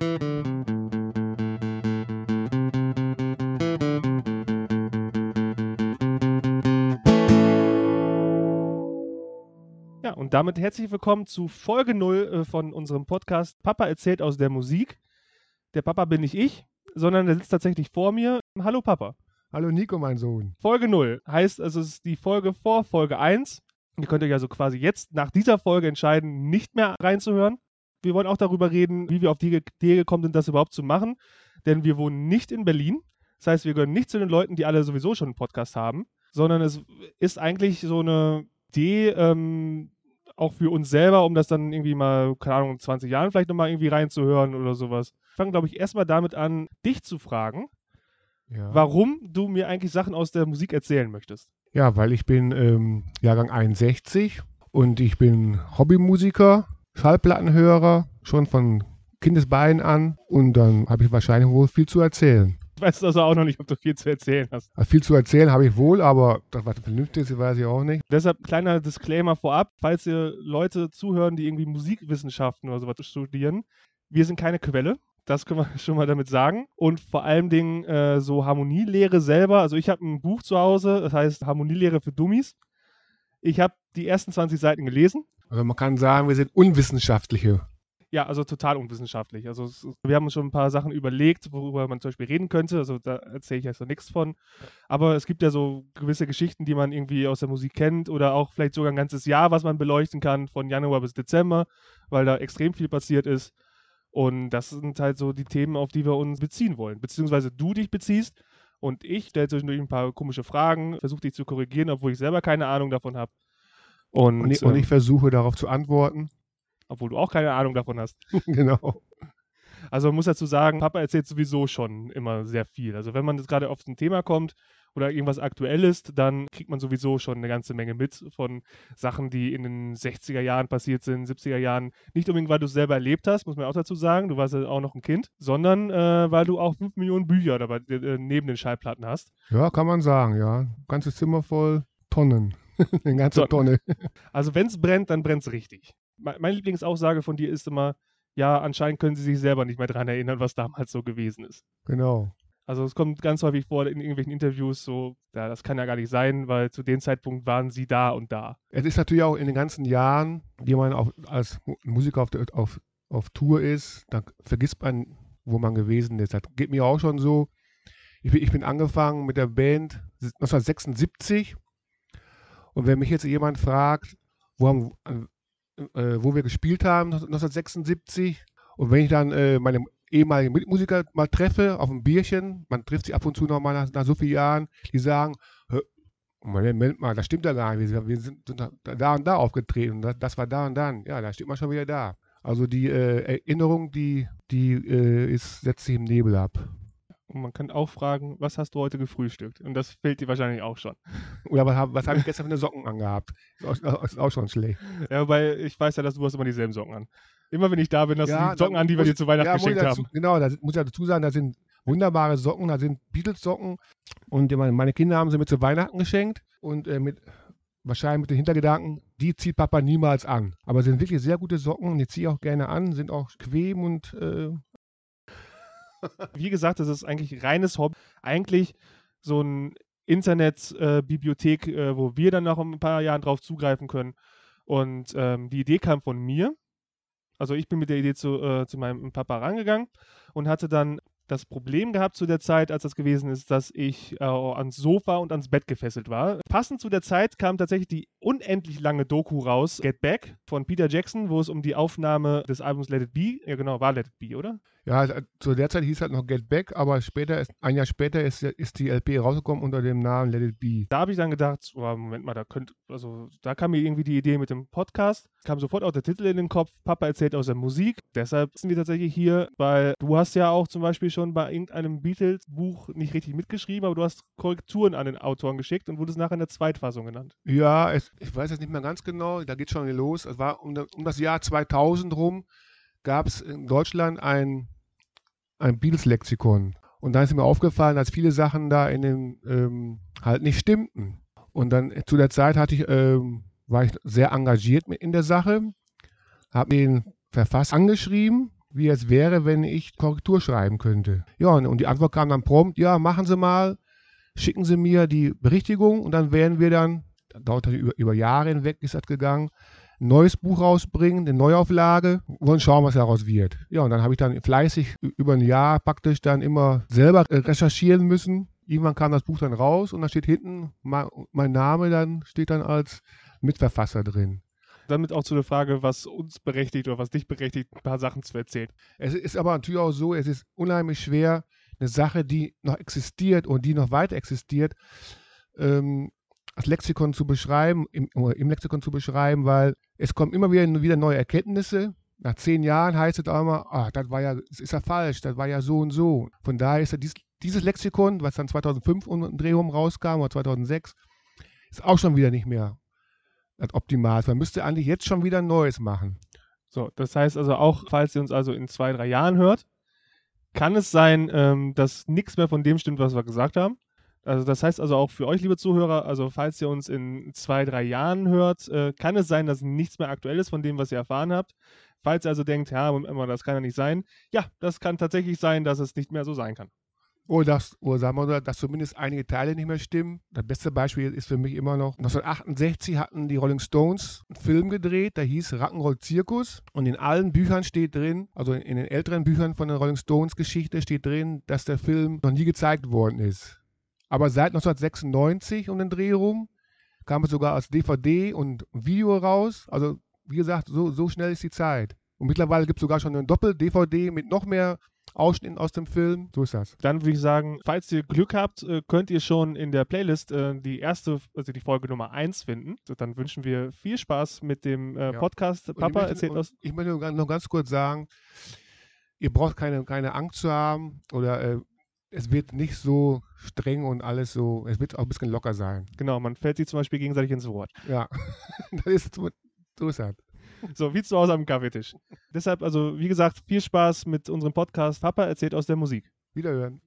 Ja, und damit herzlich willkommen zu Folge 0 äh, von unserem Podcast Papa erzählt aus der Musik. Der Papa bin nicht ich, sondern der sitzt tatsächlich vor mir. Hallo Papa. Hallo Nico, mein Sohn. Folge 0 heißt, also es ist die Folge vor Folge 1. Ihr könnt euch also quasi jetzt nach dieser Folge entscheiden, nicht mehr reinzuhören. Wir wollen auch darüber reden, wie wir auf die Idee gekommen sind, das überhaupt zu machen. Denn wir wohnen nicht in Berlin. Das heißt, wir gehören nicht zu den Leuten, die alle sowieso schon einen Podcast haben, sondern es ist eigentlich so eine Idee, ähm, auch für uns selber, um das dann irgendwie mal, keine Ahnung, in 20 Jahren vielleicht nochmal irgendwie reinzuhören oder sowas. Ich fange, glaube ich, erstmal damit an, dich zu fragen, Ja. warum du mir eigentlich Sachen aus der Musik erzählen möchtest. Ja, weil ich bin ähm, Jahrgang 61 und ich bin Hobbymusiker, Schallplattenhörer, schon von Kindesbeinen an und dann habe ich wahrscheinlich wohl viel zu erzählen. Ich weiß also auch noch nicht, ob du viel zu erzählen hast. Also viel zu erzählen habe ich wohl, aber das, was vernünftig ist, weiß ich auch nicht. Deshalb kleiner Disclaimer vorab, falls ihr Leute zuhören, die irgendwie Musikwissenschaften oder sowas studieren. Wir sind keine Quelle. Das können wir schon mal damit sagen. Und vor allen Dingen äh, so Harmonielehre selber. Also ich habe ein Buch zu Hause, das heißt Harmonielehre für Dummies. Ich habe die ersten 20 Seiten gelesen. Also man kann sagen, wir sind unwissenschaftliche. Ja, also total unwissenschaftlich. Also wir haben uns schon ein paar Sachen überlegt, worüber man zum Beispiel reden könnte. Also da erzähle ich jetzt noch nichts von. Aber es gibt ja so gewisse Geschichten, die man irgendwie aus der Musik kennt oder auch vielleicht sogar ein ganzes Jahr, was man beleuchten kann, von Januar bis Dezember, weil da extrem viel passiert ist. Und das sind halt so die Themen, auf die wir uns beziehen wollen. Beziehungsweise du dich beziehst und ich stelle zwischendurch ein paar komische Fragen, versuche dich zu korrigieren, obwohl ich selber keine Ahnung davon habe. Und, Und ich, und ähm, ich versuche darauf zu antworten. obwohl du auch keine Ahnung davon hast. genau. Also man muss dazu sagen, Papa erzählt sowieso schon immer sehr viel. Also wenn man jetzt gerade auf ein Thema kommt oder irgendwas aktuell ist, dann kriegt man sowieso schon eine ganze Menge mit von Sachen, die in den 60er Jahren passiert sind, 70er Jahren. Nicht unbedingt, weil du es selber erlebt hast, muss man auch dazu sagen, du warst ja auch noch ein Kind, sondern äh, weil du auch 5 Millionen Bücher dabei, äh, neben den Schallplatten hast. Ja, kann man sagen, ja. Ganzes Zimmer voll Tonnen. Eine ganze So. Tonne. Also wenn es brennt, dann brennt es richtig. Me- Meine Lieblingsaussage von dir ist immer, ja, anscheinend können sie sich selber nicht mehr daran erinnern, was damals so gewesen ist. Genau. Also es kommt ganz häufig vor in irgendwelchen Interviews so, ja, das kann ja gar nicht sein, weil zu dem Zeitpunkt waren sie da und da. Es ist natürlich auch in den ganzen Jahren, die man auf, als Mu- Musiker auf, auf, auf Tour ist, dann vergisst man, wo man gewesen ist. Das geht mir auch schon so. Ich bin, ich bin angefangen mit der Band 1976 und wenn mich jetzt jemand fragt, wo, haben, äh, wo wir gespielt haben 1976 und wenn ich dann äh, meine ehemaligen Mitmusiker mal treffe auf ein Bierchen, man trifft sie ab und zu noch mal nach, nach so vielen Jahren, die sagen, "Hä, Moment, mal, das stimmt ja gar nicht. Wir sind, wir sind da und da aufgetreten. Das, das war da und dann. Ja, da steht man schon wieder da. Also die äh, Erinnerung, die, die äh, ist, setzt sich im Nebel ab. Und man kann auch fragen, was hast du heute gefrühstückt? Und das fehlt dir wahrscheinlich auch schon. Oder was habe hab ich gestern für eine Socken angehabt? Ist auch, ist auch schon schlecht. Ja, weil ich weiß ja, dass du hast immer dieselben Socken an. Immer wenn ich da bin, hast du Ja, die Socken an, die wir dir zu Weihnachten Ja, geschenkt dazu, haben. genau, da muss ich dazu sagen, da sind wunderbare Socken, da sind Beatles-Socken und meine, Kinder haben sie mir zu Weihnachten geschenkt und äh, mit wahrscheinlich mit den Hintergedanken, die zieht Papa niemals an. Aber es sind wirklich sehr gute Socken und die ziehe ich auch gerne an, sind auch bequem und äh, Wie gesagt, das ist eigentlich reines Hobby. Eigentlich so ein Internetbibliothek, äh, wo wir dann nach ein paar Jahren drauf zugreifen können. Und ähm, die Idee kam von mir. Also ich bin mit der Idee zu, äh, zu meinem Papa rangegangen und hatte dann das Problem gehabt zu der Zeit, als das gewesen ist, dass ich äh, ans Sofa und ans Bett gefesselt war. Passend zu der Zeit kam tatsächlich die unendlich lange Doku raus, Get Back von Peter Jackson, wo es um die Aufnahme des Albums Let It Be, ja genau, war Let It Be, oder? Ja, also, zu der Zeit hieß halt noch Get Back, aber später ist, ein Jahr später ist, ist die LP rausgekommen unter dem Namen Let It Be. Da habe ich dann gedacht, oh, Moment mal, da könnte, also da kam mir irgendwie die Idee mit dem Podcast, kam sofort auch der Titel in den Kopf, Papa erzählt aus der Musik. Deshalb sind wir tatsächlich hier, weil du hast ja auch zum Beispiel schon bei irgendeinem Beatles-Buch nicht richtig mitgeschrieben, aber du hast Korrekturen an den Autoren geschickt und wurdest nachher in der Zweitfassung genannt. Ja, es, ich weiß jetzt nicht mehr ganz genau, da geht schon los. Es war um, um das Jahr 2000 rum, gab es in Deutschland ein, ein Beatles-Lexikon. Und da ist mir aufgefallen, dass viele Sachen da in dem ähm, halt nicht stimmten. Und dann äh, zu der Zeit hatte ich, ähm, war ich sehr engagiert in der Sache, habe den Verfasser angeschrieben wie es wäre, wenn ich Korrektur schreiben könnte. Ja, und, und die Antwort kam dann prompt, ja, machen Sie mal, schicken Sie mir die Berichtigung und dann werden wir dann, dauert das über, über Jahre hinweg, ist das gegangen, ein neues Buch rausbringen, eine Neuauflage, wollen schauen, was daraus wird. Ja, und dann habe ich dann fleißig über ein Jahr praktisch dann immer selber äh, recherchieren müssen. Irgendwann kam das Buch dann raus und da steht hinten mein Name, dann steht dann als Mitverfasser drin damit auch zu der Frage, was uns berechtigt oder was dich berechtigt, ein paar Sachen zu erzählen. Es ist aber natürlich auch so, es ist unheimlich schwer, eine Sache, die noch existiert und die noch weiter existiert, ähm, als Lexikon zu beschreiben, im, im, Lexikon zu beschreiben, weil es kommen immer wieder, wieder neue Erkenntnisse. Nach zehn Jahren heißt es auch immer, ah, das war ja, das ist ja falsch, das war ja so und so. Von daher ist ja dies, dieses Lexikon, was dann 2005 um Dreh rauskam oder 2006, ist auch schon wieder nicht mehr optimal. Man müsste eigentlich jetzt schon wieder ein neues machen. So, das heißt also auch, falls ihr uns also in zwei, drei Jahren hört, kann es sein, ähm, dass nichts mehr von dem stimmt, was wir gesagt haben. Also das heißt also auch für euch, liebe Zuhörer, also falls ihr uns in zwei, drei Jahren hört, äh, kann es sein, dass nichts mehr aktuell ist von dem, was ihr erfahren habt. Falls ihr also denkt, ja, das kann ja nicht sein, ja, das kann tatsächlich sein, dass es nicht mehr so sein kann. Oder, das, oder sagen wir, dass zumindest einige Teile nicht mehr stimmen. Das beste Beispiel ist für mich immer noch, 1968 hatten die Rolling Stones einen Film gedreht, der hieß Rock'n'Roll Zirkus. Und in allen Büchern steht drin, also in den älteren Büchern von der Rolling Stones Geschichte steht drin, dass der Film noch nie gezeigt worden ist. Aber seit 1996 um den Dreh rum kam es sogar als DVD und Video raus. Also wie gesagt, so, so schnell ist die Zeit. Und mittlerweile gibt es sogar schon eine Doppel-DVD mit noch mehr Ausschnitten aus dem Film. So ist das. Dann würde ich sagen, falls ihr Glück habt, äh, könnt ihr schon in der Playlist äh, die erste, also die Folge Nummer 1 finden. dann wünschen wir viel Spaß mit dem äh, Podcast. Ja. Papa möchte, erzählt aus. Ich möchte noch ganz kurz sagen, ihr braucht keine, keine Angst zu haben oder äh, es wird nicht so streng und alles so, es wird auch ein bisschen locker sein. Genau, man fällt sich zum Beispiel gegenseitig ins Wort. Ja, das ist so, so ist das. So, wie zu Hause am Kaffeetisch. Deshalb, also, wie gesagt, viel Spaß mit unserem Podcast. Papa erzählt aus der Musik. Wiederhören.